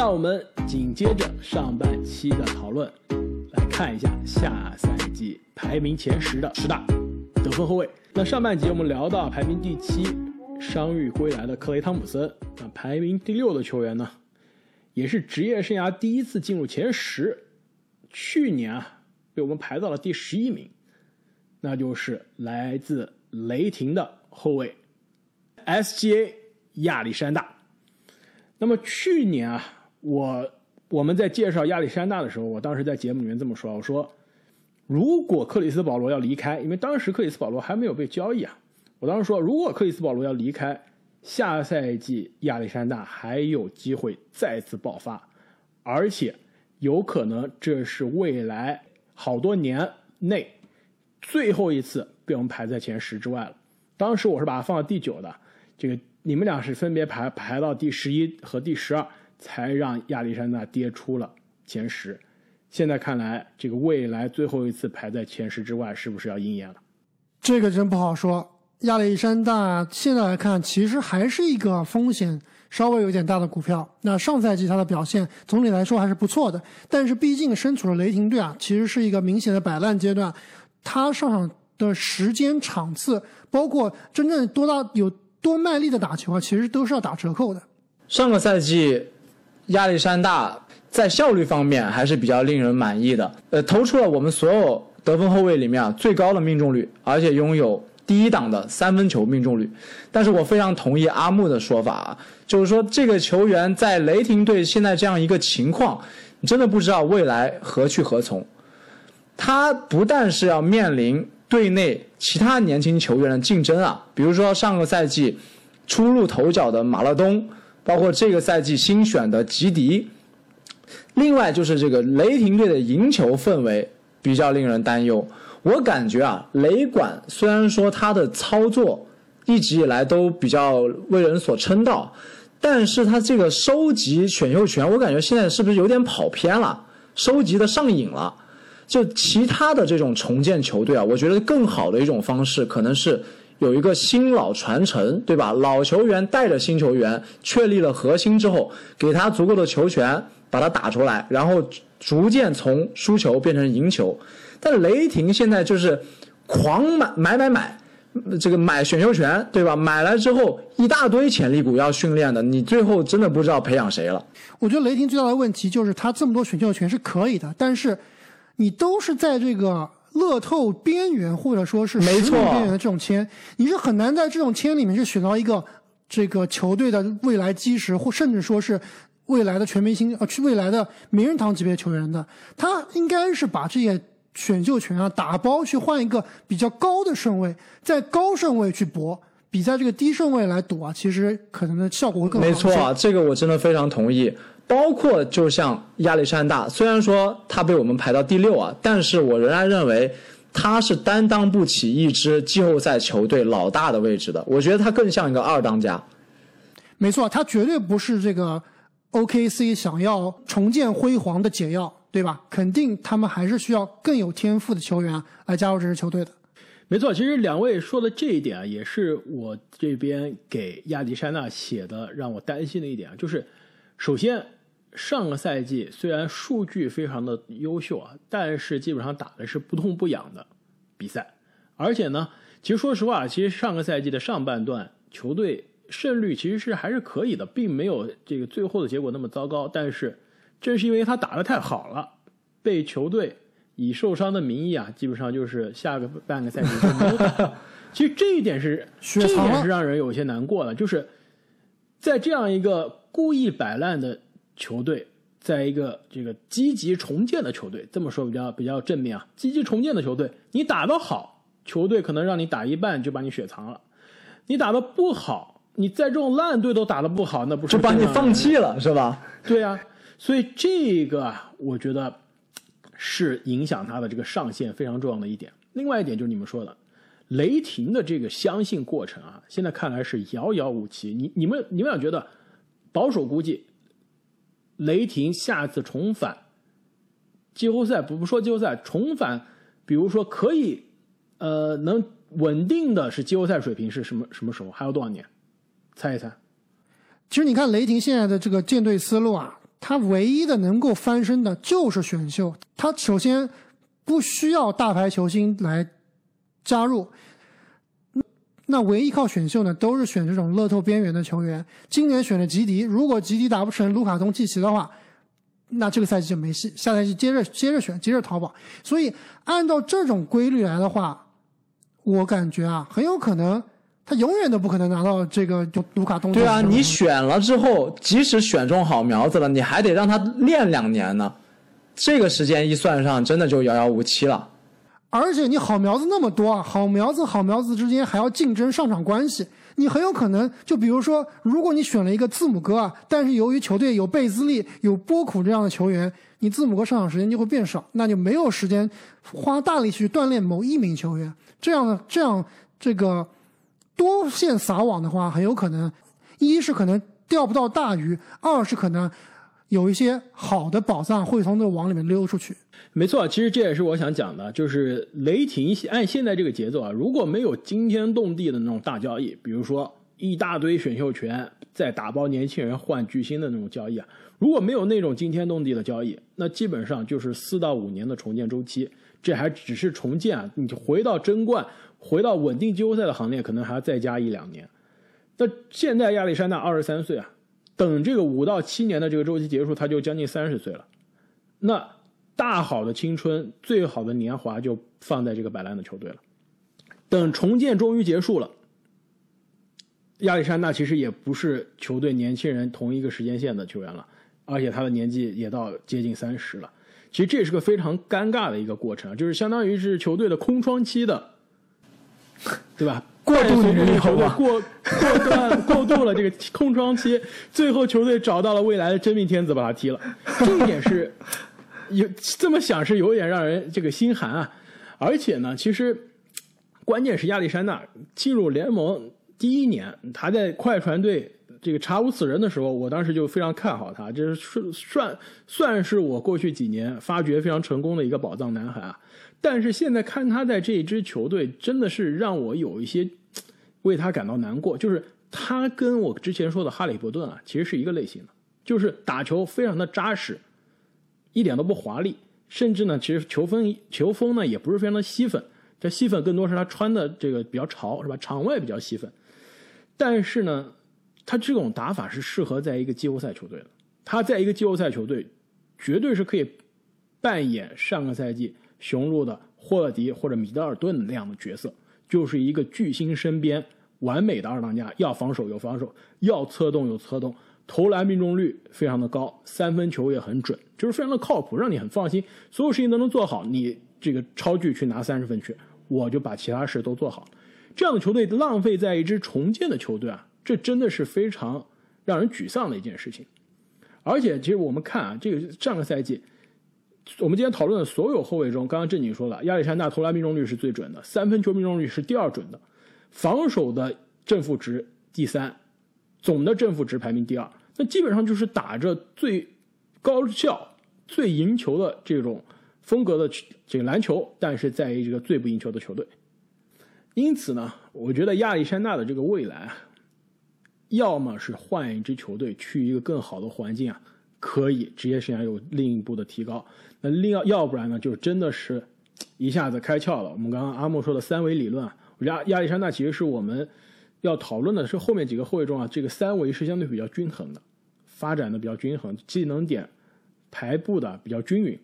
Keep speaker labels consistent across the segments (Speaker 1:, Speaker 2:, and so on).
Speaker 1: 让我们紧接着上半期的讨论，来看一下下赛季排名前十的十大得分后卫。那上半集我们聊到排名第七，伤愈归来的克雷汤普森。那排名第六的球员呢，也是职业生涯第一次进入前十，去年啊被我们排到了第十一名，那就是来自雷霆的后卫 SGA 亚历山大。那么去年啊。我我们在介绍亚历山大的时候，我当时在节目里面这么说：我说，如果克里斯保罗要离开，因为当时克里斯保罗还没有被交易啊，我当时说，如果克里斯保罗要离开，下赛季亚历山大还有机会再次爆发，而且有可能这是未来好多年内最后一次被我们排在前十之外了。当时我是把它放到第九的，这个你们俩是分别排排到第十一和第十二。才让亚历山大跌出了前十，现在看来，这个未来最后一次排在前十之外，是不是要应验了？
Speaker 2: 这个真不好说。亚历山大现在来看，其实还是一个风险稍微有点大的股票。那上赛季他的表现总体来说还是不错的，但是毕竟身处了雷霆队啊，其实是一个明显的摆烂阶段。他上场的时间、场次，包括真正多大有多卖力的打球啊，其实都是要打折扣的。
Speaker 3: 上个赛季。亚历山大在效率方面还是比较令人满意的，呃，投出了我们所有得分后卫里面啊最高的命中率，而且拥有第一档的三分球命中率。但是我非常同意阿木的说法啊，就是说这个球员在雷霆队现在这样一个情况，你真的不知道未来何去何从。他不但是要面临队内其他年轻球员的竞争啊，比如说上个赛季初露头角的马勒东。包括这个赛季新选的吉迪，另外就是这个雷霆队的赢球氛围比较令人担忧。我感觉啊，雷管虽然说他的操作一直以来都比较为人所称道，但是他这个收集选秀权，我感觉现在是不是有点跑偏了？收集的上瘾了。就其他的这种重建球队啊，我觉得更好的一种方式可能是。有一个新老传承，对吧？老球员带着新球员确立了核心之后，给他足够的球权，把他打出来，然后逐渐从输球变成赢球。但雷霆现在就是狂买买买买，这个买选秀权，对吧？买来之后一大堆潜力股要训练的，你最后真的不知道培养谁了。
Speaker 2: 我觉得雷霆最大的问题就是他这么多选秀权是可以的，但是你都是在这个。乐透边缘或者说是没错边缘的这种签，你是很难在这种签里面去选到一个这个球队的未来基石，或甚至说是未来的全明星呃，未来的名人堂级别球员的。他应该是把这些选秀权啊打包去换一个比较高的顺位，在高顺位去搏，比在这个低顺位来赌啊，其实可能的效果会更好。
Speaker 3: 没错啊，这个我真的非常同意。包括就像亚历山大，虽然说他被我们排到第六啊，但是我仍然认为他是担当不起一支季后赛球队老大的位置的。我觉得他更像一个二当家。
Speaker 2: 没错，他绝对不是这个 OKC 想要重建辉煌的解药，对吧？肯定他们还是需要更有天赋的球员来加入这支球队的。
Speaker 1: 没错，其实两位说的这一点啊，也是我这边给亚历山大写的让我担心的一点啊，就是首先。上个赛季虽然数据非常的优秀啊，但是基本上打的是不痛不痒的比赛，而且呢，其实说实话，其实上个赛季的上半段球队胜率其实是还是可以的，并没有这个最后的结果那么糟糕。但是正是因为他打的太好了，被球队以受伤的名义啊，基本上就是下个半个赛季就没有。其实这一点是 这一点是让人有些难过的，就是在这样一个故意摆烂的。球队在一个这个积极重建的球队，这么说比较比较正面啊。积极重建的球队，你打得好，球队可能让你打一半就把你雪藏了；你打得不好，你在这种烂队都打得不好，那不是
Speaker 3: 就把你放弃了是吧？
Speaker 1: 对啊，所以这个我觉得是影响他的这个上限非常重要的一点。另外一点就是你们说的雷霆的这个相信过程啊，现在看来是遥遥无期。你你们你们俩觉得保守估计？雷霆下次重返季后赛，不不说季后赛，重返，比如说可以，呃，能稳定的是季后赛水平是什么什么时候？还有多少年？猜一猜。
Speaker 2: 其实你看雷霆现在的这个建队思路啊，他唯一的能够翻身的就是选秀。他首先不需要大牌球星来加入，那唯一靠选秀呢，都是选这种乐透边缘的球员。今年选了吉迪，如果吉迪打不成卢卡东契奇的话，那这个赛季就没戏。下赛季接着接着选，接着淘宝。所以按照这种规律来的话，我感觉啊，很有可能。他永远都不可能拿到这个就卢卡东。
Speaker 3: 对啊，你选了之后，即使选中好苗子了，你还得让他练两年呢。这个时间一算上，真的就遥遥无期了。
Speaker 2: 而且你好苗子那么多啊，好苗子好苗子之间还要竞争上场关系，你很有可能就比如说，如果你选了一个字母哥啊，但是由于球队有贝兹利、有波库这样的球员，你字母哥上场时间就会变少，那就没有时间花大力去锻炼某一名球员。这样的这样这个。多线撒网的话，很有可能，一是可能钓不到大鱼，二是可能有一些好的宝藏会从这网里面溜出去。
Speaker 1: 没错，其实这也是我想讲的，就是雷霆按现在这个节奏啊，如果没有惊天动地的那种大交易，比如说一大堆选秀权再打包年轻人换巨星的那种交易啊，如果没有那种惊天动地的交易，那基本上就是四到五年的重建周期，这还只是重建啊，你回到争冠。回到稳定季后赛的行列，可能还要再加一两年。那现在亚历山大二十三岁啊，等这个五到七年的这个周期结束，他就将近三十岁了。那大好的青春、最好的年华就放在这个摆烂的球队了。等重建终于结束了，亚历山大其实也不是球队年轻人同一个时间线的球员了，而且他的年纪也到接近三十了。其实这是个非常尴尬的一个过程，就是相当于是球队的空窗期的。对吧？
Speaker 3: 过渡女
Speaker 1: 球队过过段过渡了这个空窗期，最后球队找到了未来的真命天子，把他踢了。这一点是 有这么想是有点让人这个心寒啊。而且呢，其实关键是亚历山大进入联盟第一年，他在快船队这个查无此人的时候，我当时就非常看好他，这是算算是我过去几年发掘非常成功的一个宝藏男孩啊。但是现在看他在这一支球队，真的是让我有一些为他感到难过。就是他跟我之前说的哈利伯顿啊，其实是一个类型的，就是打球非常的扎实，一点都不华丽，甚至呢，其实球风球风呢也不是非常的吸粉，这吸粉更多是他穿的这个比较潮，是吧？场外比较吸粉。但是呢，他这种打法是适合在一个季后赛球队的。他在一个季后赛球队，绝对是可以扮演上个赛季。雄鹿的霍勒迪或者米德尔顿那样的角色，就是一个巨星身边完美的二当家，要防守有防守，要策动有策动，投篮命中率非常的高，三分球也很准，就是非常的靠谱，让你很放心，所有事情都能做好。你这个超巨去拿三十分去，我就把其他事都做好。这样的球队浪费在一支重建的球队啊，这真的是非常让人沮丧的一件事情。而且，其实我们看啊，这个上个赛季。我们今天讨论的所有后卫中，刚刚正经说了，亚历山大投篮命中率是最准的，三分球命中率是第二准的，防守的正负值第三，总的正负值排名第二。那基本上就是打着最高效、最赢球的这种风格的这个篮球，但是在于这个最不赢球的球队。因此呢，我觉得亚历山大的这个未来，要么是换一支球队去一个更好的环境啊。可以职业生涯有另一步的提高，那另要要不然呢，就真的是一下子开窍了。我们刚刚阿莫说的三维理论啊，亚亚历山大其实是我们要讨论的是后面几个后卫中啊，这个三维是相对比较均衡的，发展的比较均衡，技能点排布的比较均匀，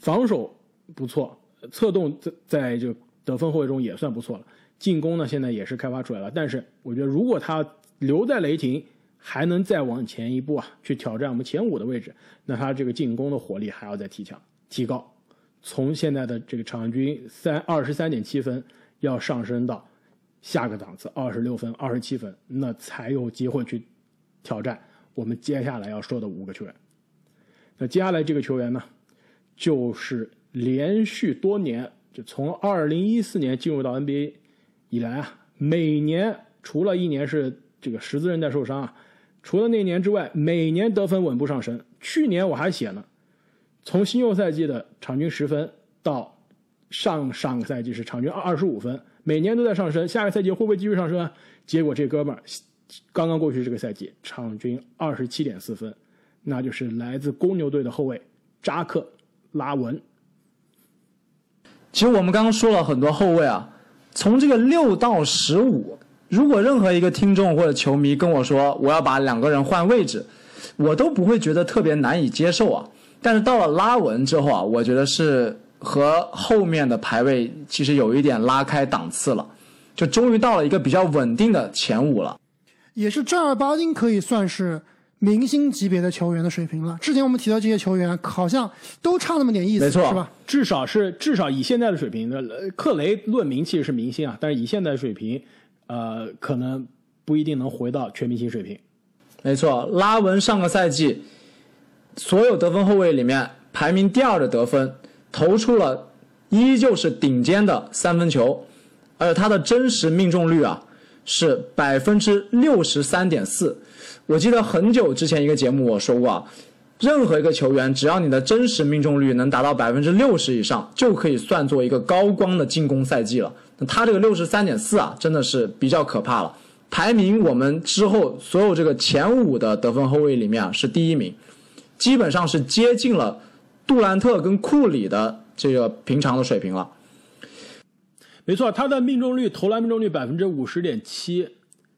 Speaker 1: 防守不错，策动在在这个得分后卫中也算不错了，进攻呢现在也是开发出来了。但是我觉得如果他留在雷霆，还能再往前一步啊，去挑战我们前五的位置，那他这个进攻的火力还要再提强、提高，从现在的这个场均三二十三点七分，要上升到下个档次二十六分、二十七分，那才有机会去挑战我们接下来要说的五个球员。那接下来这个球员呢，就是连续多年，就从二零一四年进入到 NBA 以来啊，每年除了一年是这个十字韧带受伤啊。除了那年之外，每年得分稳步上升。去年我还写呢，从新秀赛季的场均十分到上上个赛季是场均二十五分，每年都在上升。下个赛季会不会继续上升啊？结果这哥们儿刚刚过去这个赛季，场均二十七点四分，那就是来自公牛队的后卫扎克拉文。
Speaker 3: 其实我们刚刚说了很多后卫啊，从这个六到十五，如果任何一个听众或者球迷跟我说我要把两个人换位置，我都不会觉得特别难以接受啊。但是到了拉文之后啊，我觉得是和后面的排位其实有一点拉开档次了，就终于到了一个比较稳定的前五了。
Speaker 2: 也是正儿八经可以算是明星级别的球员的水平了。之前我们提到这些球员，好像都差那么点意思，
Speaker 3: 没错
Speaker 2: 是吧？
Speaker 1: 至少是至少以现在的水平的，呃克雷论名气是明星啊，但是以现在的水平，呃，可能不一定能回到全明星水平。
Speaker 3: 没错，拉文上个赛季所有得分后卫里面排名第二的得分，投出了依旧是顶尖的三分球，而他的真实命中率啊是百分之六十三点四。我记得很久之前一个节目我说过啊，任何一个球员只要你的真实命中率能达到百分之六十以上，就可以算作一个高光的进攻赛季了。那他这个六十三点四啊，真的是比较可怕了。排名我们之后所有这个前五的得分后卫里面啊是第一名，基本上是接近了杜兰特跟库里的这个平常的水平了。
Speaker 1: 没错，他的命中率投篮命中率百分之五十点七，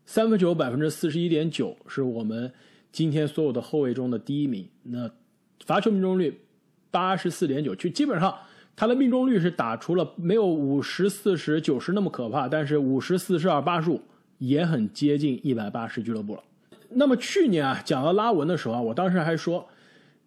Speaker 1: 三分球百分之四十一点九，是我们今天所有的后卫中的第一名。那罚球命中率八十四点九，就基本上他的命中率是打出了没有五十四十九十那么可怕，但是五十四十二八十五也很接近一百八十俱乐部了。那么去年啊，讲到拉文的时候啊，我当时还说，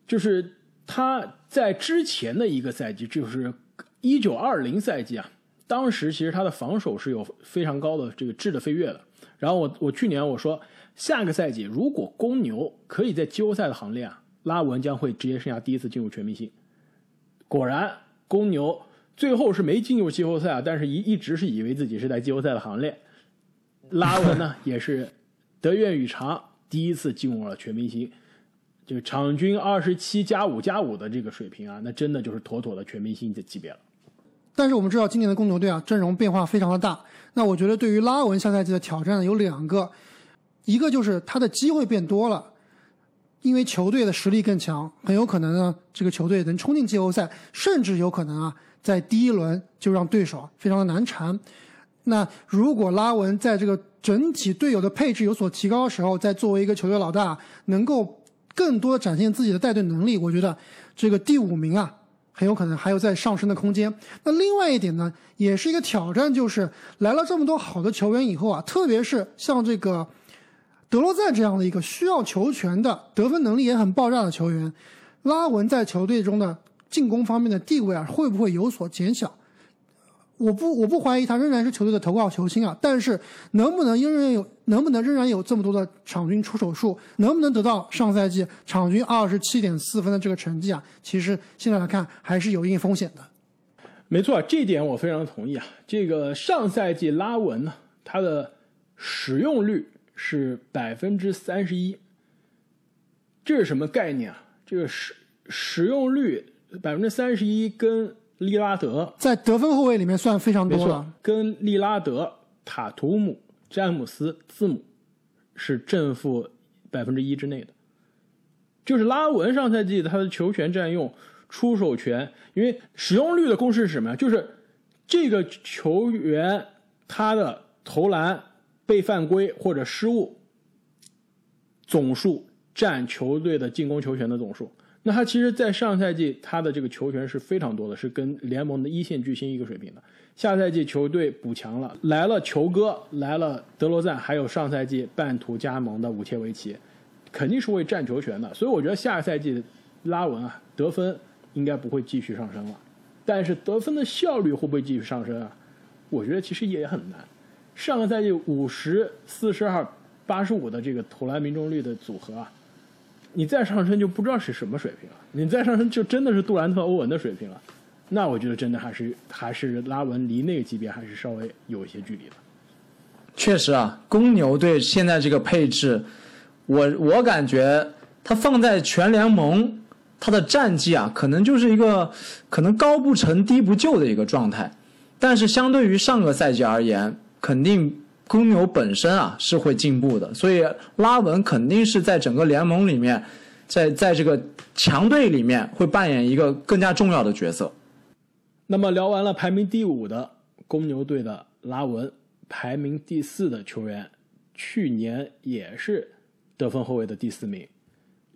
Speaker 1: 就是他在之前的一个赛季，就是一九二零赛季啊。当时其实他的防守是有非常高的这个质的飞跃的。然后我我去年我说下个赛季如果公牛可以在季后赛的行列啊，拉文将会职业生涯第一次进入全明星。果然公牛最后是没进入季后赛啊，但是一一直是以为自己是在季后赛的行列。拉文呢也是得愿与偿，第一次进入了全明星，就场均二十七加五加五的这个水平啊，那真的就是妥妥的全明星的级别了。
Speaker 2: 但是我们知道，今年的公牛队啊，阵容变化非常的大。那我觉得，对于拉文下赛季的挑战呢有两个，一个就是他的机会变多了，因为球队的实力更强，很有可能呢，这个球队能冲进季后赛，甚至有可能啊，在第一轮就让对手非常的难缠。那如果拉文在这个整体队友的配置有所提高的时候，在作为一个球队老大，能够更多的展现自己的带队能力，我觉得这个第五名啊。很有可能还有在上升的空间。那另外一点呢，也是一个挑战，就是来了这么多好的球员以后啊，特别是像这个德罗赞这样的一个需要球权的、得分能力也很爆炸的球员，拉文在球队中的进攻方面的地位啊，会不会有所减小？我不，我不怀疑他仍然是球队的头号球星啊，但是能不能仍然有，能不能仍然有这么多的场均出手数，能不能得到上赛季场均二十七点四分的这个成绩啊？其实现在来看还是有一定风险的。
Speaker 1: 没错，这一点我非常同意啊。这个上赛季拉文呢，他的使用率是百分之三十一，这是什么概念啊？这个使使用率百分之三十一跟。利拉德
Speaker 2: 在得分后卫里面算非常多了，
Speaker 1: 跟利拉德、塔图姆、詹姆斯、字母是正负百分之一之内的。就是拉文上赛季他的球权占用、出手权，因为使用率的公式是什么呀？就是这个球员他的投篮、被犯规或者失误总数占球队的进攻球权的总数。那他其实，在上赛季他的这个球权是非常多的，是跟联盟的一线巨星一个水平的。下赛季球队补强了，来了球哥，来了德罗赞，还有上赛季半途加盟的武切维奇，肯定是会占球权的。所以我觉得下赛季拉文啊，得分应该不会继续上升了，但是得分的效率会不会继续上升啊？我觉得其实也很难。上个赛季五十四十二八十五的这个投篮命中率的组合啊。你再上升就不知道是什么水平了，你再上升就真的是杜兰特、欧文的水平了，那我觉得真的还是还是拉文离那个级别还是稍微有一些距离的。
Speaker 3: 确实啊，公牛队现在这个配置，我我感觉他放在全联盟，他的战绩啊，可能就是一个可能高不成低不就的一个状态，但是相对于上个赛季而言，肯定。公牛本身啊是会进步的，所以拉文肯定是在整个联盟里面在在这个强队里面会扮演一个更加重要的角色。
Speaker 1: 那么聊完了排名第五的公牛队的拉文，排名第四的球员，去年也是得分后卫的第四名。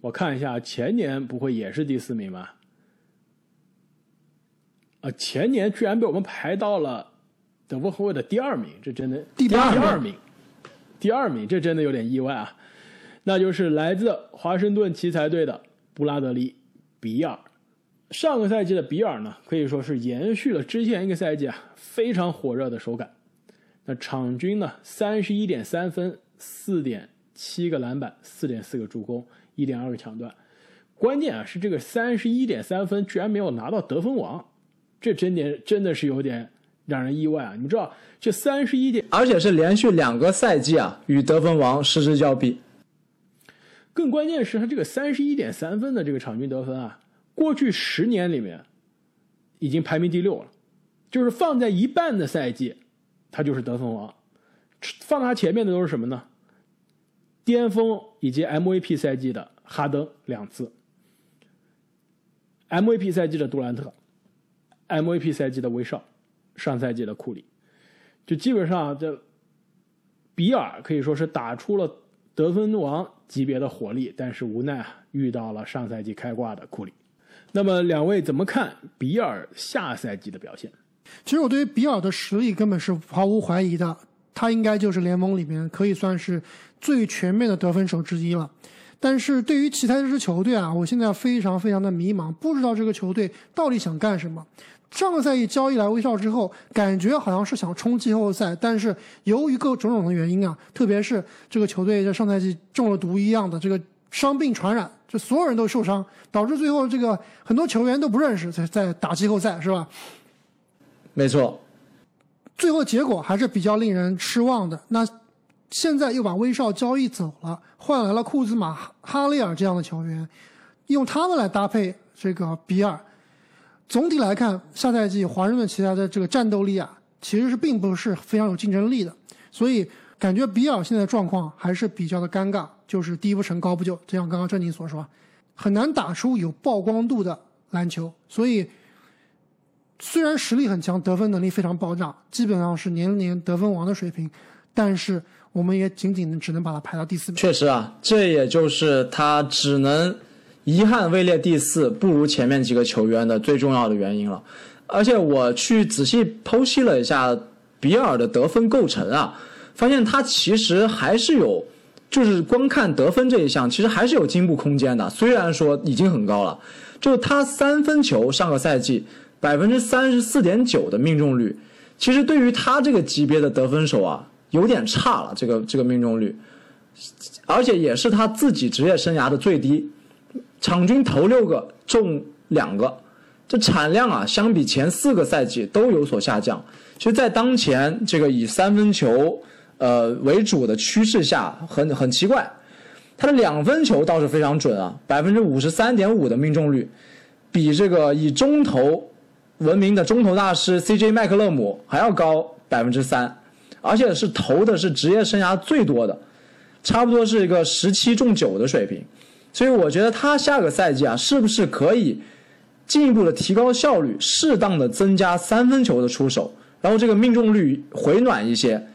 Speaker 1: 我看一下，前年不会也是第四名吗？啊，前年居然被我们排到了得分后卫的第二名，这真的
Speaker 2: 第
Speaker 1: 二名，第二名，这真的有点意外啊！那就是来自华盛顿奇才队的布拉德利·比尔。上个赛季的比尔呢，可以说是延续了之前一个赛季啊非常火热的手感。那场均呢，三十一点三分，四点七个篮板，四点四个助攻。一点二个抢断，关键啊是这个三十一点三分居然没有拿到得分王，这真点真的是有点让人意外啊！你知道这三十一点，
Speaker 3: 而且是连续两个赛季啊与得分王失之交臂。
Speaker 1: 更关键是，他这个三十一点三分的这个场均得分啊，过去十年里面已经排名第六了，就是放在一半的赛季，他就是得分王，放他前面的都是什么呢？巅峰以及 MVP 赛季的哈登两次，MVP 赛季的杜兰特，MVP 赛季的威少，上赛季的库里，就基本上这比尔可以说是打出了得分王级别的火力，但是无奈啊遇到了上赛季开挂的库里。那么两位怎么看比尔下赛季的表现？
Speaker 2: 其实我对于比尔的实力根本是毫无怀疑的，他应该就是联盟里面可以算是。最全面的得分手之一了，但是对于其他这支球队啊，我现在非常非常的迷茫，不知道这个球队到底想干什么。上个赛季交易来威少之后，感觉好像是想冲季后赛，但是由于各种种的原因啊，特别是这个球队在上赛季中了毒一样的这个伤病传染，就所有人都受伤，导致最后这个很多球员都不认识在在打季后赛，是吧？
Speaker 3: 没错，
Speaker 2: 最后结果还是比较令人失望的。那。现在又把威少交易走了，换来了库兹马、哈雷尔这样的球员，用他们来搭配这个比尔。总体来看，下赛季华盛顿其他的这个战斗力啊，其实是并不是非常有竞争力的。所以感觉比尔现在状况还是比较的尴尬，就是低不成高不就。就像刚刚正经所说，很难打出有曝光度的篮球。所以虽然实力很强，得分能力非常爆炸，基本上是年年得分王的水平，但是。我们也仅仅只能把它排到第四名。
Speaker 3: 确实啊，这也就是他只能遗憾位列第四，不如前面几个球员的最重要的原因了。而且我去仔细剖析了一下比尔的得分构成啊，发现他其实还是有，就是光看得分这一项，其实还是有进步空间的。虽然说已经很高了，就他三分球上个赛季百分之三十四点九的命中率，其实对于他这个级别的得分手啊。有点差了，这个这个命中率，而且也是他自己职业生涯的最低，场均投六个中两个，这产量啊，相比前四个赛季都有所下降。其实，在当前这个以三分球呃为主的趋势下，很很奇怪，他的两分球倒是非常准啊，百分之五十三点五的命中率，比这个以中投闻名的中投大师 CJ 麦克勒姆还要高百分之三。而且是投的是职业生涯最多的，差不多是一个十七中九的水平，所以我觉得他下个赛季啊，是不是可以进一步的提高效率，适当的增加三分球的出手，然后这个命中率回暖一些，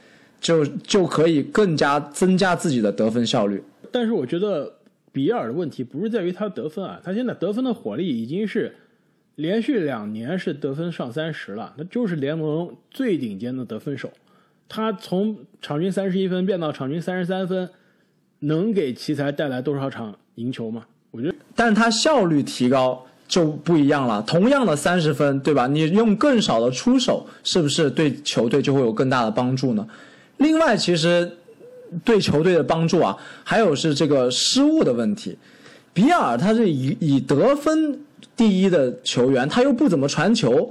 Speaker 3: 就就可以更加增加自己的得分效率。
Speaker 1: 但是我觉得比尔的问题不是在于他得分啊，他现在得分的火力已经是连续两年是得分上三十了，那就是联盟最顶尖的得分手。他从场均三十一分变到场均三十三分，能给奇才带来多少场赢球嘛？我觉得，
Speaker 3: 但是他效率提高就不一样了。同样的三十分，对吧？你用更少的出手，是不是对球队就会有更大的帮助呢？另外，其实对球队的帮助啊，还有是这个失误的问题。比尔他是以以得分第一的球员，他又不怎么传球。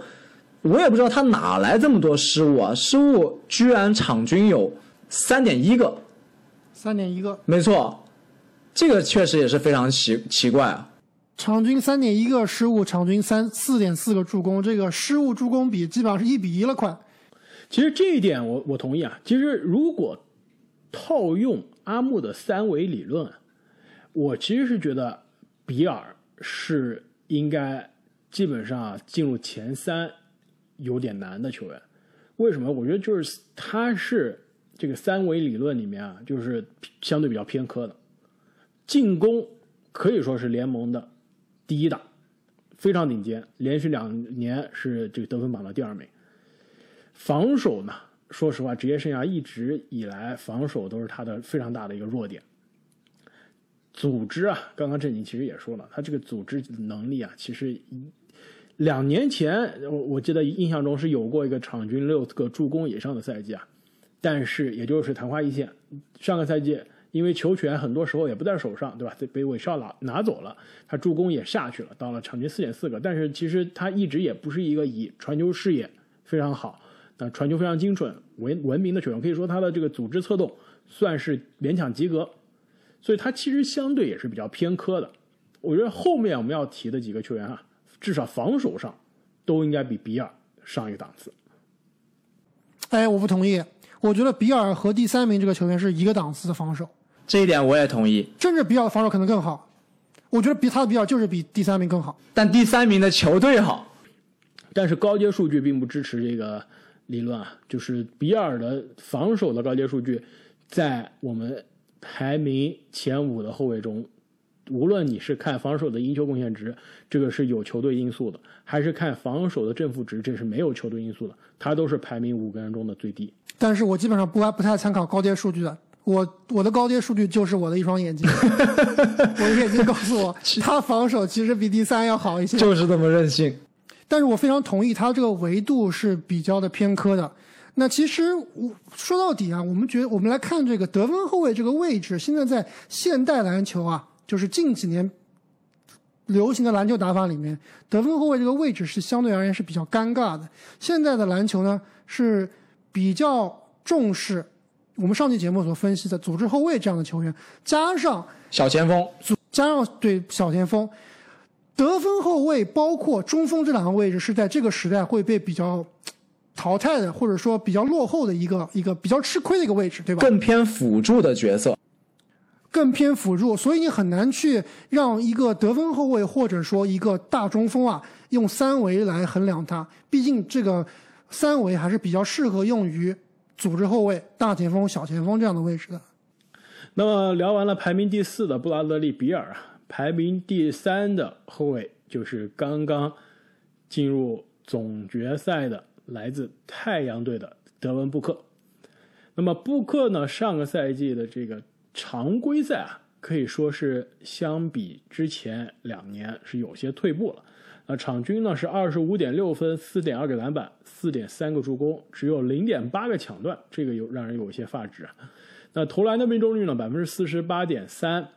Speaker 3: 我也不知道他哪来这么多失误啊！失误居然场均有三点一个，
Speaker 2: 三点一个，
Speaker 3: 没错，这个确实也是非常奇奇怪啊！
Speaker 2: 场均三点一个失误，场均三四点四个助攻，这个失误助攻比基本上是一比一了，快。
Speaker 1: 其实这一点我我同意啊。其实如果套用阿木的三维理论，我其实是觉得比尔是应该基本上进入前三有点难的球员。为什么？我觉得就是他是这个三维理论里面啊，就是相对比较偏科的。进攻可以说是联盟的第一档，非常顶尖，连续两年是这个得分榜的第二名。防守呢，说实话，职业生涯一直以来防守都是他的非常大的一个弱点。组织啊，刚刚郑宁其实也说了，他这个组织能力啊，其实两年前我我记得印象中是有过一个场均六个助攻以上的赛季啊，但是也就是昙花一现。上个赛季因为球权很多时候也不在手上，对吧？被韦少拿拿走了，他助攻也下去了，到了场均四点四个。但是其实他一直也不是一个以传球视野非常好、那传球非常精准为闻名的球员，可以说他的这个组织策动算是勉强及格。所以他其实相对也是比较偏科的。我觉得后面我们要提的几个球员啊，至少防守上都应该比比尔上一个档次。
Speaker 2: 哎，我不同意。我觉得比尔和第三名这个球员是一个档次的防守。
Speaker 3: 这一点我也同意。
Speaker 2: 甚至比尔的防守可能更好。我觉得比他的比尔就是比第三名更好。
Speaker 3: 但第三名的球队好。
Speaker 1: 但是高阶数据并不支持这个理论啊，就是比尔的防守的高阶数据在我们。排名前五的后卫中，无论你是看防守的赢球贡献值，这个是有球队因素的，还是看防守的正负值，这是没有球队因素的，他都是排名五个人中的最低。
Speaker 2: 但是我基本上不不太参考高阶数据的，我我的高阶数据就是我的一双眼睛，我的眼睛告诉我，他防守其实比第三要好一些，
Speaker 3: 就是这么任性。
Speaker 2: 但是我非常同意，他这个维度是比较的偏科的。那其实我说到底啊，我们觉得我们来看这个得分后卫这个位置，现在在现代篮球啊，就是近几年流行的篮球打法里面，得分后卫这个位置是相对而言是比较尴尬的。现在的篮球呢是比较重视我们上期节目所分析的组织后卫这样的球员，加上
Speaker 3: 小前锋，
Speaker 2: 加上对小前锋，得分后卫包括中锋这两个位置是在这个时代会被比较。淘汰的，或者说比较落后的一个一个比较吃亏的一个位置，对吧？
Speaker 3: 更偏辅助的角色，
Speaker 2: 更偏辅助，所以你很难去让一个得分后卫或者说一个大中锋啊，用三维来衡量他。毕竟这个三维还是比较适合用于组织后卫、大前锋、小前锋这样的位置的。
Speaker 1: 那么聊完了排名第四的布拉德利·比尔啊，排名第三的后卫就是刚刚进入总决赛的。来自太阳队的德文布克，那么布克呢？上个赛季的这个常规赛啊，可以说是相比之前两年是有些退步了。那场均呢是二十五点六分，四点二个篮板，四点三个助攻，只有零点八个抢断，这个有让人有些发指啊。那投篮的命中率呢，百分之四十八点三，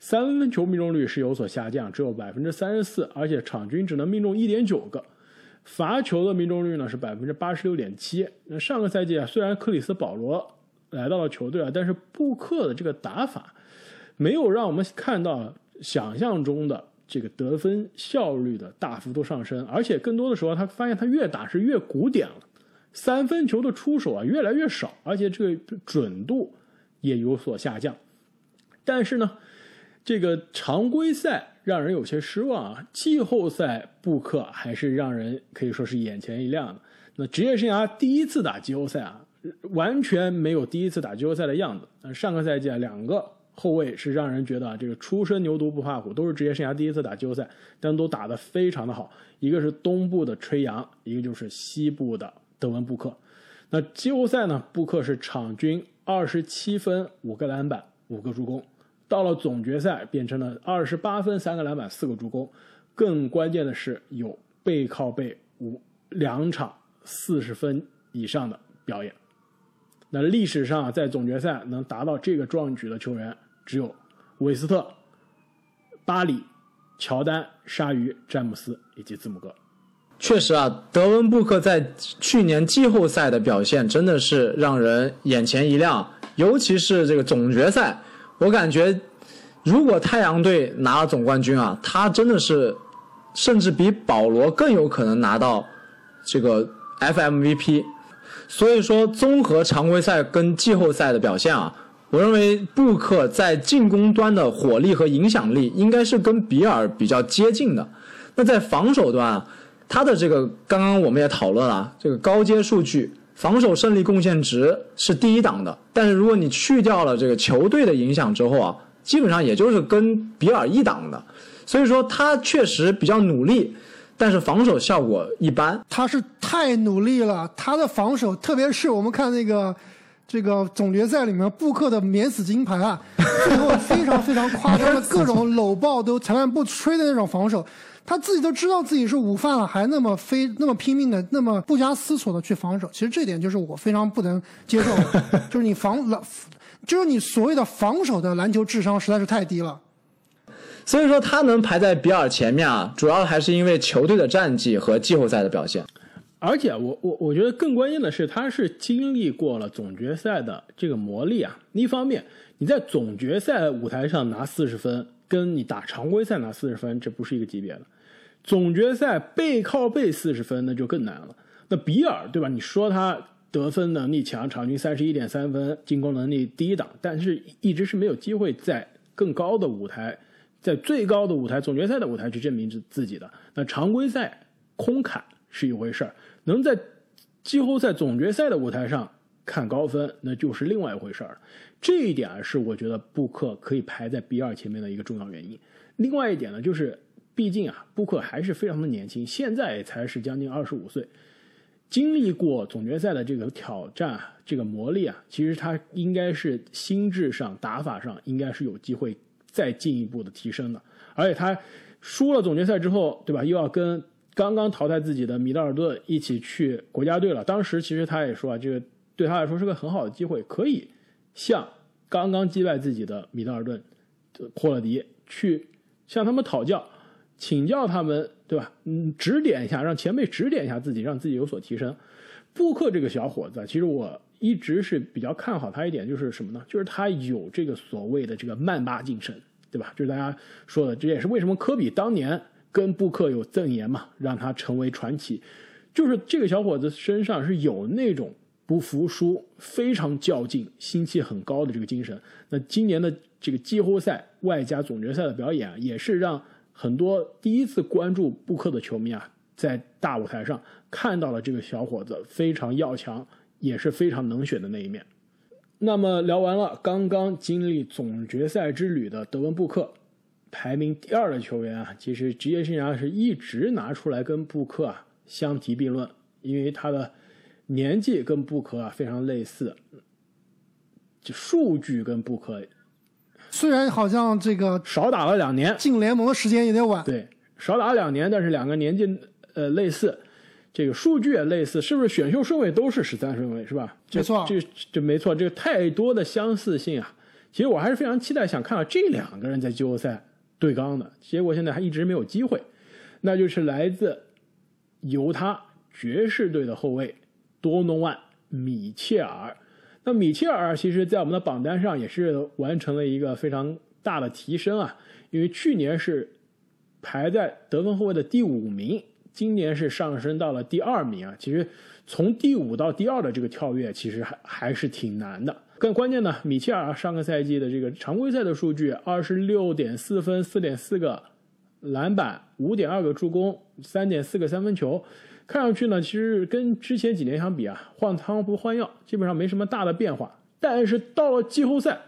Speaker 1: 三分球命中率是有所下降，只有百分之三十四，而且场均只能命中一点九个。罚球的命中率呢是百分之八十六点七。那上个赛季啊，虽然克里斯保罗来到了球队啊，但是布克的这个打法没有让我们看到想象中的这个得分效率的大幅度上升，而且更多的时候他发现他越打是越古典了，三分球的出手啊越来越少，而且这个准度也有所下降。但是呢，这个常规赛。让人有些失望啊！季后赛布克还是让人可以说是眼前一亮的。那职业生涯第一次打季后赛啊，完全没有第一次打季后赛的样子。上个赛季啊，两个后卫是让人觉得啊这个初生牛犊不怕虎，都是职业生涯第一次打季后赛，但都打得非常的好。一个是东部的吹杨，一个就是西部的德文布克。那季后赛呢，布克是场均二十七分、五个篮板、五个助攻。到了总决赛，变成了二十八分、三个篮板、四个助攻，更关键的是有背靠背五两场四十分以上的表演。那历史上在总决赛能达到这个壮举的球员，只有韦斯特、巴里、乔丹、鲨鱼、詹姆斯以及字母哥。
Speaker 3: 确实啊，德文布克在去年季后赛的表现真的是让人眼前一亮，尤其是这个总决赛。我感觉，如果太阳队拿了总冠军啊，他真的是，甚至比保罗更有可能拿到这个 FMVP。所以说，综合常规赛跟季后赛的表现啊，我认为布克在进攻端的火力和影响力应该是跟比尔比较接近的。那在防守端啊，他的这个刚刚我们也讨论了，这个高阶数据，防守胜利贡献值是第一档的。但是如果你去掉了这个球队的影响之后啊，基本上也就是跟比尔一档的。所以说他确实比较努力，但是防守效果一般。
Speaker 2: 他是太努力了，他的防守，特别是我们看那个。这个总决赛里面，布克的免死金牌啊，最后非常非常夸张的各种搂抱都裁判不吹的那种防守，他自己都知道自己是午饭了，还那么非那么拼命的，那么不加思索的去防守。其实这点就是我非常不能接受，的 就是你防了，就是你所谓的防守的篮球智商实在是太低了。
Speaker 3: 所以说他能排在比尔前面啊，主要还是因为球队的战绩和季后赛的表现。
Speaker 1: 而且我我我觉得更关键的是，他是经历过了总决赛的这个磨砺啊。一方面，你在总决赛舞台上拿四十分，跟你打常规赛拿四十分，这不是一个级别的。总决赛背靠背四十分，那就更难了。那比尔对吧？你说他得分能力强，场均三十一点三分，进攻能力低档，但是一直是没有机会在更高的舞台，在最高的舞台总决赛的舞台去证明自自己的。那常规赛空砍是一回事儿。能在季后赛总决赛的舞台上看高分，那就是另外一回事儿了。这一点是我觉得布克可以排在比尔前面的一个重要原因。另外一点呢，就是毕竟啊，布克还是非常的年轻，现在才是将近二十五岁，经历过总决赛的这个挑战、这个磨砺啊，其实他应该是心智上、打法上应该是有机会再进一步的提升的。而且他输了总决赛之后，对吧？又要跟刚刚淘汰自己的米德尔顿一起去国家队了。当时其实他也说啊，这个对他来说是个很好的机会，可以向刚刚击败自己的米德尔顿、霍勒迪去向他们讨教、请教他们，对吧？嗯，指点一下，让前辈指点一下自己，让自己有所提升。布克这个小伙子，其实我一直是比较看好他一点，就是什么呢？就是他有这个所谓的这个曼巴精神，对吧？就是大家说的，这也是为什么科比当年。跟布克有赠言嘛，让他成为传奇，就是这个小伙子身上是有那种不服输、非常较劲、心气很高的这个精神。那今年的这个季后赛外加总决赛的表演，也是让很多第一次关注布克的球迷啊，在大舞台上看到了这个小伙子非常要强，也是非常能选的那一面。那么聊完了刚刚经历总决赛之旅的德文布克。排名第二的球员啊，其实职业生涯是一直拿出来跟布克啊相提并论，因为他的年纪跟布克啊非常类似，就数据跟布克
Speaker 2: 虽然好像这个
Speaker 1: 少打了两年，
Speaker 2: 进联盟的时间有点晚，
Speaker 1: 对，少打了两年，但是两个年纪呃类似，这个数据也类似，是不是选秀顺位都是十三顺位是吧？
Speaker 2: 没错，
Speaker 1: 这这没错，这个太多的相似性啊，其实我还是非常期待想看到这两个人在季后赛。对刚的结果，现在还一直没有机会，那就是来自犹他爵士队的后卫多诺万·米切尔。那米切尔其实，在我们的榜单上也是完成了一个非常大的提升啊，因为去年是排在得分后卫的第五名，今年是上升到了第二名啊。其实从第五到第二的这个跳跃，其实还还是挺难的。更关键呢，米切尔上个赛季的这个常规赛的数据，二十六点四分，四点四个篮板，五点二个助攻，三点四个三分球，看上去呢，其实跟之前几年相比啊，换汤不换药，基本上没什么大的变化。但是到了季后赛，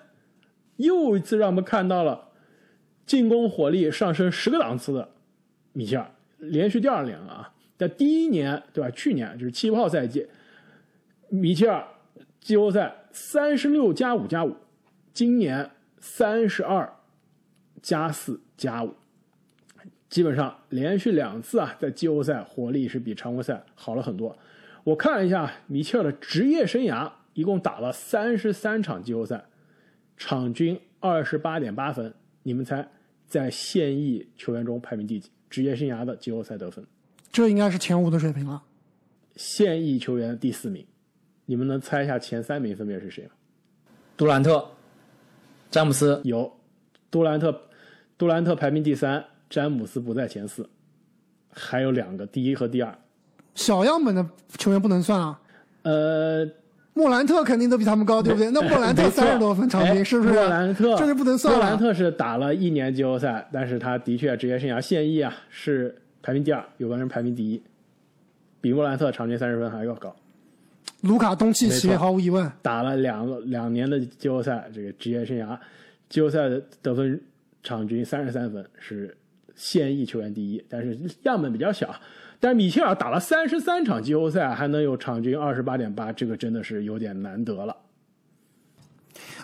Speaker 1: 又一次让我们看到了进攻火力上升十个档次的米切尔，连续第二年了啊！在第一年，对吧？去年就是气泡赛季，米切尔季后赛。三十六加五加五，今年三十二加四加五，基本上连续两次啊，在季后赛火力是比常规赛好了很多。我看了一下米切尔的职业生涯，一共打了三十三场季后赛，场均二十八点八分。你们猜，在现役球员中排名第几？职业生涯的季后赛得分？
Speaker 2: 这应该是前五的水平了。
Speaker 1: 现役球员第四名。你们能猜一下前三名分别是谁吗？
Speaker 3: 杜兰特、詹姆斯
Speaker 1: 有，杜兰特，杜兰特排名第三，詹姆斯不在前四，还有两个，第一和第二。
Speaker 2: 小样本的球员不能算啊。
Speaker 1: 呃，
Speaker 2: 莫兰特肯定都比他们高，对不对？那莫兰特三十多分场均，是不是？
Speaker 1: 莫兰特
Speaker 2: 这就不能算
Speaker 1: 了。莫兰特是打了一年季后赛，但是他的确职业生涯现役啊是排名第二，有个人排名第一，比莫兰特场均三十分还要高。
Speaker 2: 卢卡东契奇毫无疑问
Speaker 1: 打了两两年的季后赛，这个职业生涯季后赛的得分场均三十三分是现役球员第一，但是样本比较小。但是米切尔打了三十三场季后赛，还能有场均二十八点八，这个真的是有点难得了。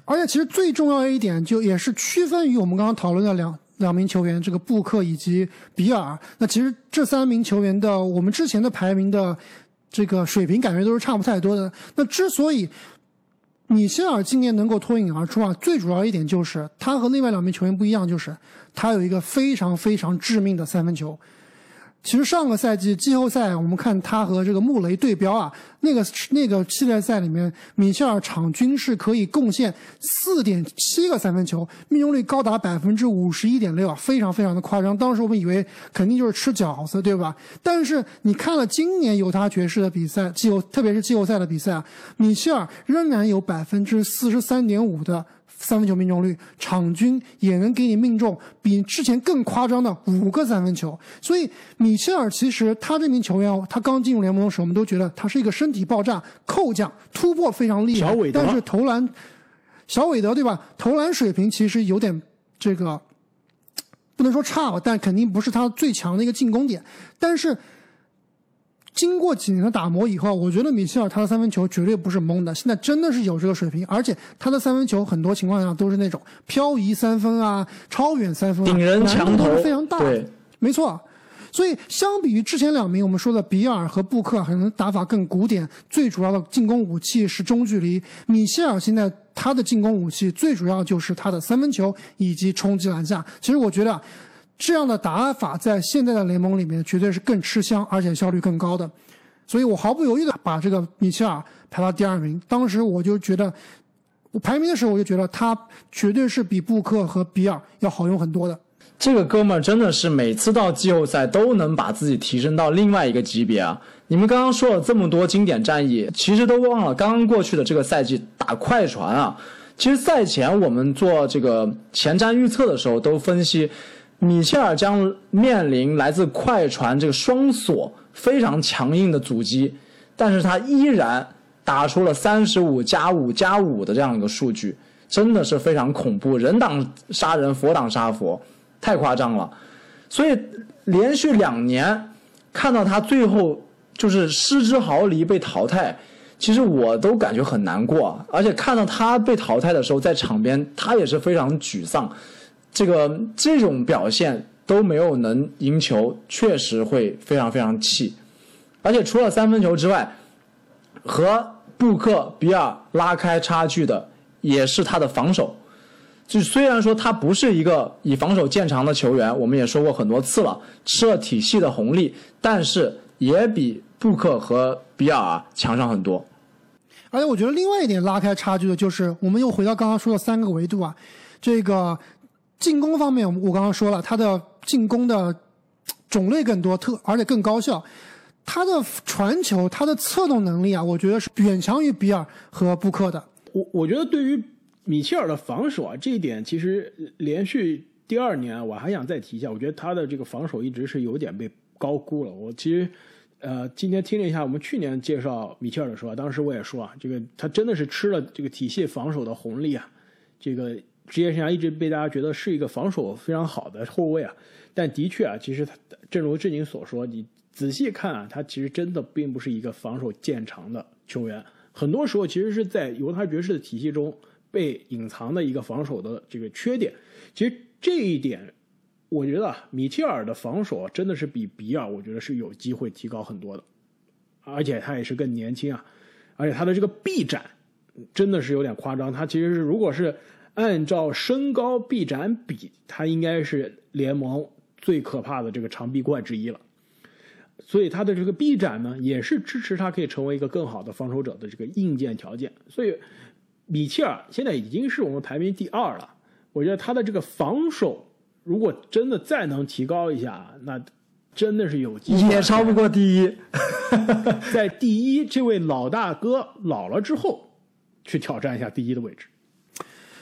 Speaker 2: 而且，其实最重要的一点，就也是区分于我们刚刚讨论的两两名球员，这个布克以及比尔。那其实这三名球员的我们之前的排名的这个水平，感觉都是差不太多的。那之所以米歇尔今年能够脱颖而出啊，最主要一点就是他和另外两名球员不一样，就是他有一个非常非常致命的三分球。其实上个赛季季后赛，我们看他和这个穆雷对标啊，那个那个系列赛里面，米切尔场均是可以贡献四点七个三分球，命中率高达百分之五十一点六啊，非常非常的夸张。当时我们以为肯定就是吃饺子，对吧？但是你看了今年犹他爵士的比赛，季后特别是季后赛的比赛啊，米切尔仍然有百分之四十三点五的。三分球命中率，场均也能给你命中比之前更夸张的五个三分球。所以米切尔其实他这名球员，他刚进入联盟的时候，我们都觉得他是一个身体爆炸、扣将、突破非常厉害。但是投篮，小韦德对吧？投篮水平其实有点这个，不能说差吧，但肯定不是他最强的一个进攻点。但是。经过几年的打磨以后，我觉得米切尔他的三分球绝对不是蒙的，现在真的是有这个水平，而且他的三分球很多情况下都是那种漂移三分啊、超远三分，
Speaker 3: 顶人强
Speaker 2: 都非常大。
Speaker 3: 对，
Speaker 2: 没错。所以相比于之前两名我们说的比尔和布克，可能打法更古典，最主要的进攻武器是中距离。米切尔现在他的进攻武器最主要就是他的三分球以及冲击篮下。其实我觉得。这样的打法在现在的联盟里面绝对是更吃香，而且效率更高的，所以我毫不犹豫的把这个米切尔排到第二名。当时我就觉得，我排名的时候我就觉得他绝对是比布克和比尔要好用很多的。
Speaker 3: 这个哥们儿真的是每次到季后赛都能把自己提升到另外一个级别啊！你们刚刚说了这么多经典战役，其实都忘了刚刚过去的这个赛季打快船啊。其实赛前我们做这个前瞻预测的时候都分析。米切尔将面临来自快船这个双锁非常强硬的阻击，但是他依然打出了三十五加五加五的这样一个数据，真的是非常恐怖，人挡杀人，佛挡杀佛，太夸张了。所以连续两年看到他最后就是失之毫厘被淘汰，其实我都感觉很难过，而且看到他被淘汰的时候，在场边他也是非常沮丧。这个这种表现都没有能赢球，确实会非常非常气。而且除了三分球之外，和布克、比尔拉开差距的也是他的防守。就虽然说他不是一个以防守见长的球员，我们也说过很多次了，吃了体系的红利，但是也比布克和比尔强上很多。
Speaker 2: 而且我觉得另外一点拉开差距的就是，我们又回到刚刚说的三个维度啊，这个。进攻方面，我刚刚说了，他的进攻的种类更多，特而且更高效。他的传球，他的策动能力啊，我觉得是远强于比尔和布克的。
Speaker 1: 我我觉得对于米切尔的防守啊，这一点其实连续第二年，我还想再提一下，我觉得他的这个防守一直是有点被高估了。我其实呃今天听了一下我们去年介绍米切尔的时候，当时我也说啊，这个他真的是吃了这个体系防守的红利啊，这个。职业生涯一直被大家觉得是一个防守非常好的后卫啊，但的确啊，其实他正如志宁所说，你仔细看啊，他其实真的并不是一个防守见长的球员，很多时候其实是在犹他爵士的体系中被隐藏的一个防守的这个缺点。其实这一点，我觉得米切尔的防守真的是比比尔，我觉得是有机会提高很多的，而且他也是更年轻啊，而且他的这个臂展真的是有点夸张，他其实是如果是。按照身高臂展比，他应该是联盟最可怕的这个长臂怪之一了。所以他的这个臂展呢，也是支持他可以成为一个更好的防守者的这个硬件条件。所以米切尔现在已经是我们排名第二了。我觉得他的这个防守，如果真的再能提高一下，那真的是有机会
Speaker 3: 也超不过第一。
Speaker 1: 在第一这位老大哥老了之后，去挑战一下第一的位置。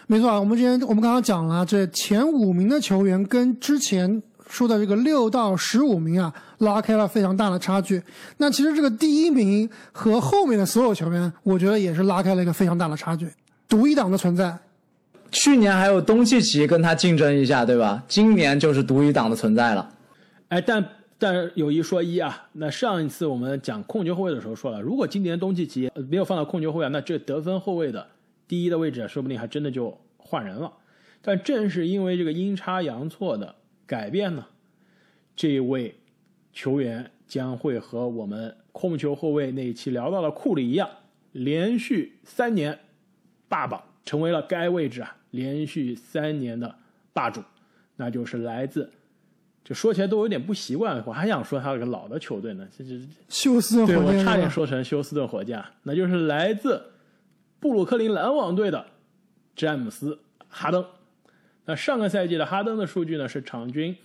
Speaker 2: 没错啊，我们之前我们刚刚讲了，这前五名的球员跟之前说的这个六到十五名啊，拉开了非常大的差距。那其实这个第一名和后面的所有球员，我觉得也是拉开了一个非常大的差距，独一档的存在。
Speaker 3: 去年还有东契奇跟他竞争一下，对吧？今年就是独一档的存在了。
Speaker 1: 哎，但但有一说一啊，那上一次我们讲控球后卫的时候说了，如果今年东契奇没有放到控球后卫，那这得分后卫的。第一的位置说不定还真的就换人了，但正是因为这个阴差阳错的改变呢，这位球员将会和我们控球后卫那一期聊到的库里一样，连续三年霸榜，成为了该位置啊连续三年的霸主，那就是来自，就说起来都有点不习惯，我还想说他是个老的球队呢，这这
Speaker 2: 休斯顿火箭，
Speaker 1: 我差点说成休斯顿火箭，那就是来自。布鲁克林篮网队的詹姆斯·哈登，那上个赛季的哈登的数据呢是场均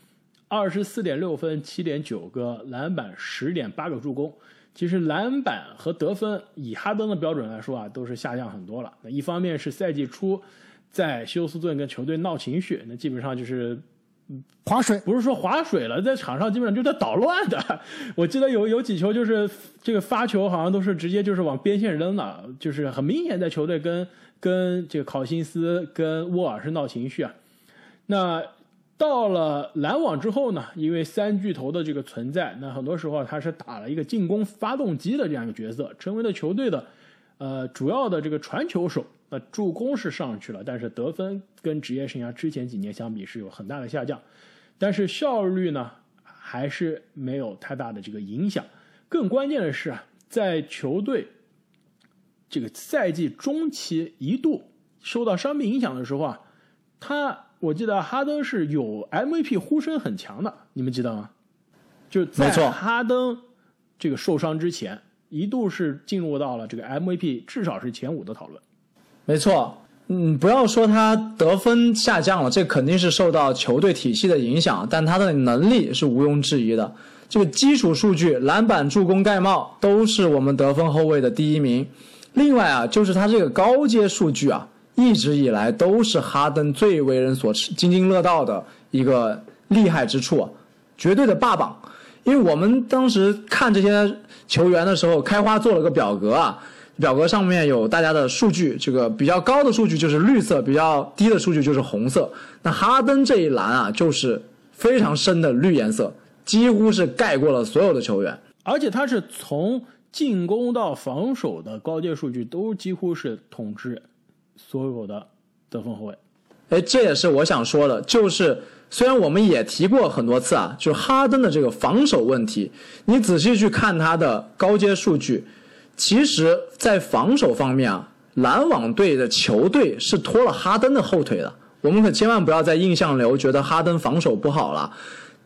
Speaker 1: 二十四点六分、七点九个篮板、十点八个助攻。其实篮板和得分以哈登的标准来说啊，都是下降很多了。那一方面是赛季初在休斯顿跟球队闹情绪，那基本上就是。
Speaker 2: 划水
Speaker 1: 不是说划水了，在场上基本上就在捣乱的。我记得有有几球就是这个发球好像都是直接就是往边线扔的，就是很明显在球队跟跟这个考辛斯跟沃尔是闹情绪啊。那到了篮网之后呢，因为三巨头的这个存在，那很多时候他是打了一个进攻发动机的这样一个角色，成为了球队的呃主要的这个传球手。那助攻是上去了，但是得分跟职业生涯之前几年相比是有很大的下降，但是效率呢还是没有太大的这个影响。更关键的是啊，在球队这个赛季中期一度受到伤病影响的时候啊，他我记得哈登是有 MVP 呼声很强的，你们记得吗？就在哈登这个受伤之前，一度是进入到了这个 MVP 至少是前五的讨论。
Speaker 3: 没错，嗯，不要说他得分下降了，这肯定是受到球队体系的影响，但他的能力是毋庸置疑的。这个基础数据，篮板、助攻、盖帽都是我们得分后卫的第一名。另外啊，就是他这个高阶数据啊，一直以来都是哈登最为人所津津乐道的一个厉害之处，绝对的霸榜。因为我们当时看这些球员的时候，开花做了个表格啊。表格上面有大家的数据，这个比较高的数据就是绿色，比较低的数据就是红色。那哈登这一栏啊，就是非常深的绿颜色，几乎是盖过了所有的球员。
Speaker 1: 而且他是从进攻到防守的高阶数据都几乎是统治所有的得分后卫。
Speaker 3: 哎，这也是我想说的，就是虽然我们也提过很多次啊，就是哈登的这个防守问题，你仔细去看他的高阶数据。其实，在防守方面啊，篮网队的球队是拖了哈登的后腿的。我们可千万不要在印象流觉得哈登防守不好了。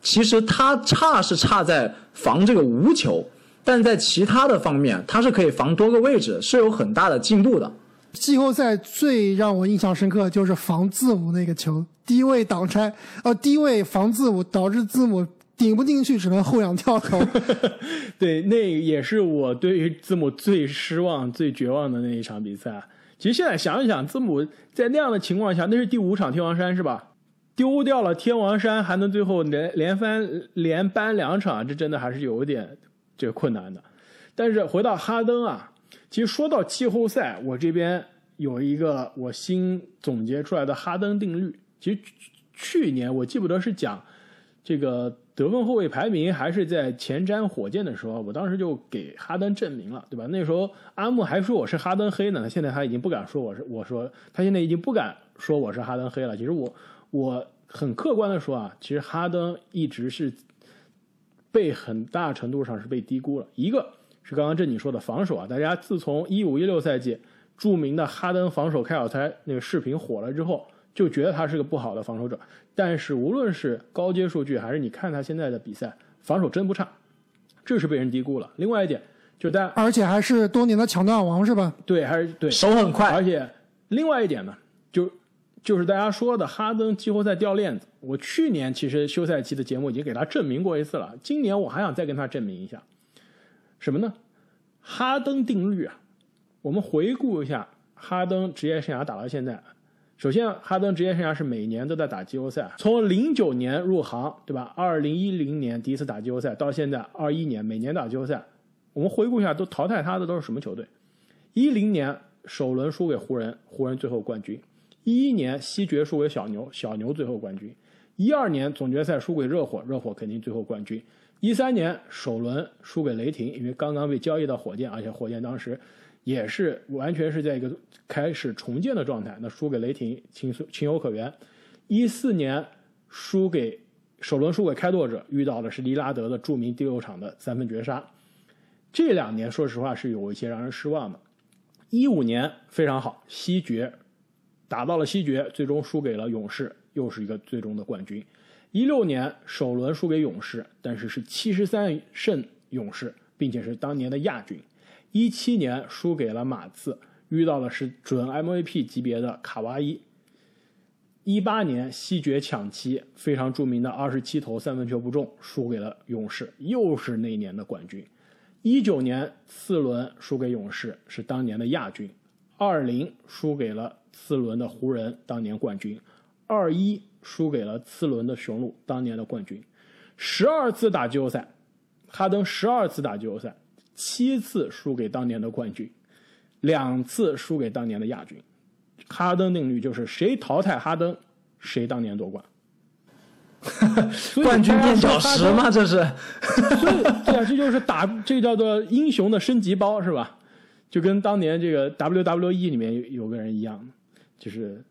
Speaker 3: 其实他差是差在防这个无球，但在其他的方面，他是可以防多个位置，是有很大的进步的。
Speaker 2: 季后赛最让我印象深刻就是防字母那个球，低位挡拆，呃，低位防字母导致字母。顶不进去，只能后仰跳投。
Speaker 1: 对，那也是我对于字母最失望、最绝望的那一场比赛。其实现在想一想，字母在那样的情况下，那是第五场天王山是吧？丢掉了天王山，还能最后连连翻连扳两场，这真的还是有点这个困难的。但是回到哈登啊，其实说到季后赛，我这边有一个我新总结出来的哈登定律。其实去年我记不得是讲这个。得分后卫排名还是在前瞻火箭的时候，我当时就给哈登证明了，对吧？那时候阿木还说我是哈登黑呢，现在他已经不敢说我是，我说他现在已经不敢说我是哈登黑了。其实我我很客观的说啊，其实哈登一直是被很大程度上是被低估了。一个是刚刚正你说的防守啊，大家自从一五一六赛季著名的哈登防守开小差那个视频火了之后。就觉得他是个不好的防守者，但是无论是高阶数据还是你看他现在的比赛，防守真不差，这是被人低估了。另外一点，就但
Speaker 2: 而且还是多年的抢断王是吧？
Speaker 1: 对，还是对
Speaker 3: 手很快。
Speaker 1: 而且另外一点呢，就就是大家说的哈登季后赛掉链子，我去年其实休赛期的节目已经给他证明过一次了，今年我还想再跟他证明一下，什么呢？哈登定律啊！我们回顾一下哈登职业生涯打到现在，首先哈登职业生涯是每年都在打季后赛，从零九年入行，对吧？二零一零年第一次打季后赛，到现在二一年每年打季后赛，我们回顾一下，都淘汰他的都是什么球队？一零年首轮输给湖人，湖人最后冠军；一一年西决输给小牛，小牛最后冠军；一二年总决赛输给热火，热火肯定最后冠军。一三年首轮输给雷霆，因为刚刚被交易到火箭，而且火箭当时也是完全是在一个开始重建的状态，那输给雷霆情情有可原。一四年输给首轮输给开拓者，遇到的是利拉德的著名第六场的三分绝杀。这两年说实话是有一些让人失望的。一五年非常好，西决打到了西决，最终输给了勇士，又是一个最终的冠军。一六年首轮输给勇士，但是是七十三胜勇士，并且是当年的亚军。一七年输给了马刺，遇到的是准 MVP 级别的卡哇伊。一八年西决抢七，非常著名的二十七投三分球不中，输给了勇士，又是那年的冠军。一九年次轮输给勇士，是当年的亚军。二零输给了次轮的湖人，当年冠军。二一。输给了次轮的雄鹿，当年的冠军，十二次打季后赛，哈登十二次打季后赛，七次输给当年的冠军，两次输给当年的亚军。哈登定律就是谁淘汰哈登，谁当年夺冠。
Speaker 3: 冠军垫脚石吗？这是？
Speaker 1: 所以，对啊，这就是打，这叫做英雄的升级包，是吧？就跟当年这个 WWE 里面有有个人一样，就是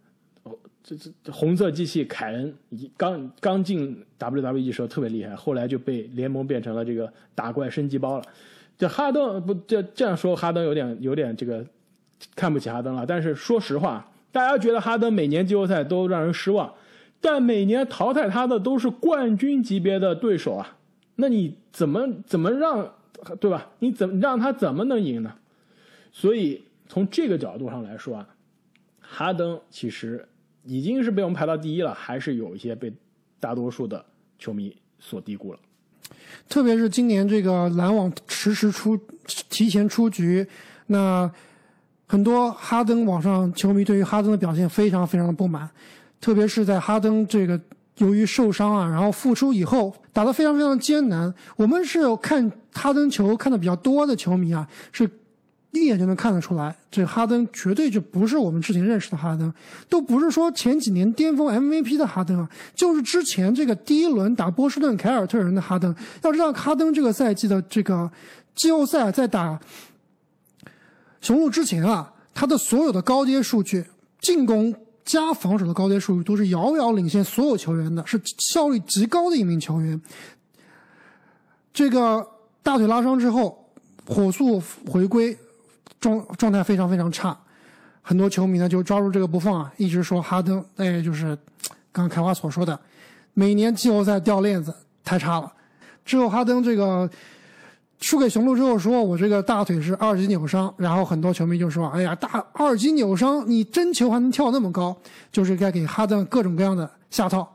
Speaker 1: 哦。这这红色机器凯恩刚刚进 WWE 时候特别厉害，后来就被联盟变成了这个打怪升级包了。这哈登不这这样说，哈登有点有点这个看不起哈登了。但是说实话，大家觉得哈登每年季后赛都让人失望，但每年淘汰他的都是冠军级别的对手啊。那你怎么怎么让对吧？你怎么让他怎么能赢呢？所以从这个角度上来说啊，哈登其实。已经是被我们排到第一了，还是有一些被大多数的球迷所低估了。
Speaker 2: 特别是今年这个篮网迟迟出提前出局，那很多哈登网上球迷对于哈登的表现非常非常的不满，特别是在哈登这个由于受伤啊，然后复出以后打得非常非常艰难。我们是有看哈登球看的比较多的球迷啊，是。一眼就能看得出来，这哈登绝对就不是我们之前认识的哈登，都不是说前几年巅峰 MVP 的哈登啊，就是之前这个第一轮打波士顿凯尔特人的哈登。要知道，哈登这个赛季的这个季后赛在打雄鹿之前啊，他的所有的高阶数据，进攻加防守的高阶数据都是遥遥领先所有球员的，是效率极高的一名球员。这个大腿拉伤之后，火速回归。状状态非常非常差，很多球迷呢就抓住这个不放啊，一直说哈登，哎，就是刚刚开花所说的，每年季后赛掉链子太差了。之后哈登这个输给雄鹿之后，说我这个大腿是二级扭伤，然后很多球迷就说，哎呀，大二级扭伤，你真球还能跳那么高，就是该给哈登各种各样的下套。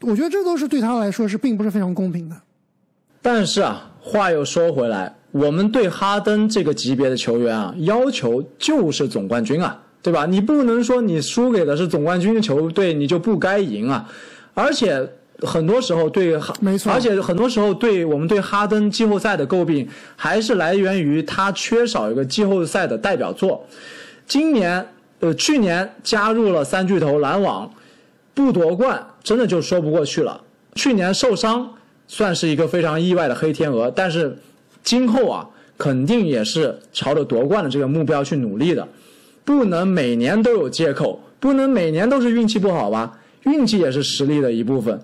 Speaker 2: 我觉得这都是对他来说是并不是非常公平的。
Speaker 3: 但是啊，话又说回来。我们对哈登这个级别的球员啊，要求就是总冠军啊，对吧？你不能说你输给的是总冠军的球队，你就不该赢啊。而且很多时候对哈，
Speaker 2: 没错，
Speaker 3: 而且很多时候对我们对哈登季后赛的诟病，还是来源于他缺少一个季后赛的代表作。今年呃，去年加入了三巨头篮网，不夺冠真的就说不过去了。去年受伤算是一个非常意外的黑天鹅，但是。今后啊，肯定也是朝着夺冠的这个目标去努力的，不能每年都有借口，不能每年都是运气不好吧？运气也是实力的一部分。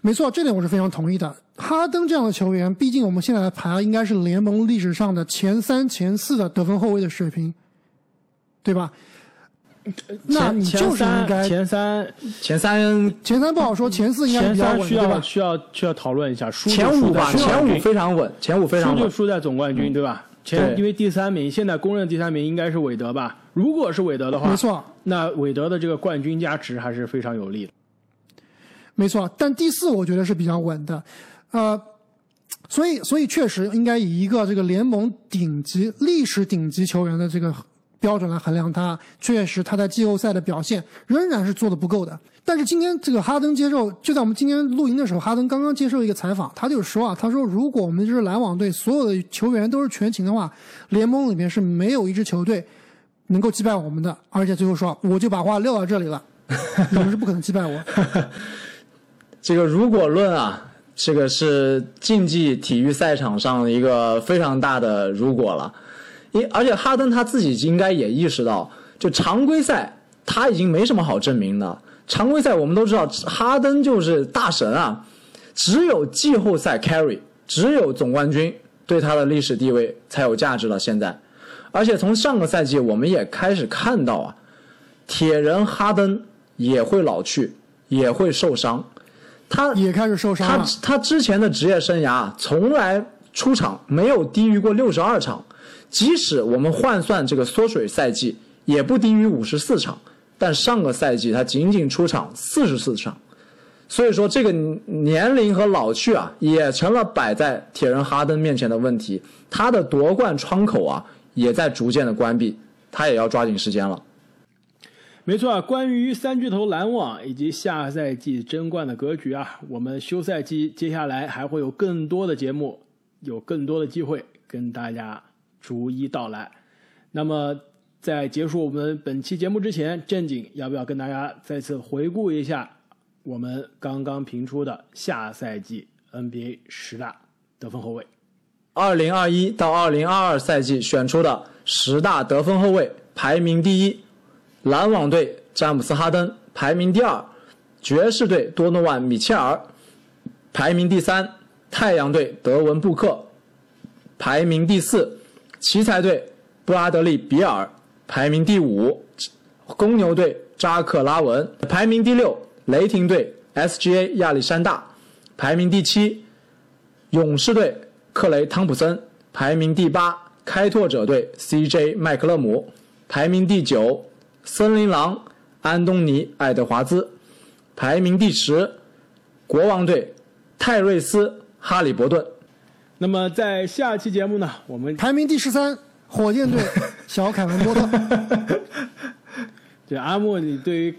Speaker 2: 没错，这点我是非常同意的。哈登这样的球员，毕竟我们现在的排应该是联盟历史上的前三、前四的得分后卫的水平，对吧？那你就是应该
Speaker 1: 前三
Speaker 3: 前三
Speaker 2: 前三不好说，前四应该比较稳，
Speaker 1: 需要需要需要讨论一下。输
Speaker 3: 前五吧，前五非常稳，前五非常稳。
Speaker 1: 输就输在总冠军，对吧？前因为第三名现在公认第三名应该是韦德吧？如果是韦德的话，
Speaker 2: 没错，
Speaker 1: 那韦德的这个冠军加持还是非常有利的。
Speaker 2: 没错，但第四我觉得是比较稳的，呃，所以所以确实应该以一个这个联盟顶级、历史顶级球员的这个标准来衡量他，确实他在季后赛的表现仍然是做的不够的。但是今天这个哈登接受，就在我们今天录音的时候，哈登刚刚接受一个采访，他就说啊，他说如果我们这支篮网队所有的球员都是全勤的话，联盟里面是没有一支球队能够击败我们的。而且最后说，我就把话撂到这里了，你们是不可能击败我。
Speaker 3: 这个如果论啊，这个是竞技体育赛场上的一个非常大的如果了。因而且哈登他自己应该也意识到，就常规赛他已经没什么好证明的。常规赛我们都知道，哈登就是大神啊，只有季后赛 carry，只有总冠军对他的历史地位才有价值了。现在，而且从上个赛季我们也开始看到啊，铁人哈登也会老去，也会受伤。他
Speaker 2: 也开始受伤
Speaker 3: 了。他他之前的职业生涯从来出场没有低于过六十二场，即使我们换算这个缩水赛季，也不低于五十四场。但上个赛季他仅仅出场四十四场，所以说这个年龄和老去啊，也成了摆在铁人哈登面前的问题。他的夺冠窗口啊，也在逐渐的关闭，他也要抓紧时间了。
Speaker 1: 没错啊，关于三巨头篮网以及下赛季争冠的格局啊，我们休赛期接下来还会有更多的节目，有更多的机会跟大家逐一道来。那么，在结束我们本期节目之前，正经要不要跟大家再次回顾一下我们刚刚评出的下赛季 NBA 十大得分后卫？
Speaker 3: 二零二一到二零二二赛季选出的十大得分后卫排名第一。篮网队詹姆斯哈登排名第二，爵士队多诺万米切尔排名第三，太阳队德文布克排名第四，奇才队布拉德利比尔排名第五，公牛队扎克拉文排名第六，雷霆队 SGA 亚历山大排名第七，勇士队克雷汤普森排名第八，开拓者队 CJ 麦克勒姆排名第九。森林狼安东尼·爱德华兹排名第十，国王队泰瑞斯·哈利伯顿。
Speaker 1: 那么在下期节目呢，我们
Speaker 2: 排名第十三，火箭队 小凯文·波特。
Speaker 1: 对阿莫，你对于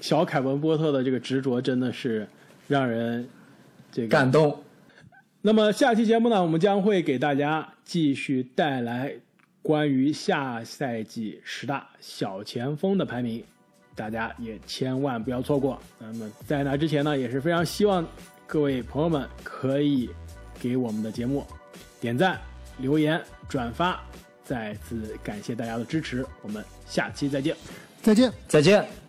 Speaker 1: 小凯文·波特的这个执着真的是让人这个
Speaker 3: 感动。
Speaker 1: 那么下期节目呢，我们将会给大家继续带来。关于下赛季十大小前锋的排名，大家也千万不要错过。那么在那之前呢，也是非常希望各位朋友们可以给我们的节目点赞、留言、转发。再次感谢大家的支持，我们下期再见，
Speaker 2: 再见，
Speaker 3: 再见。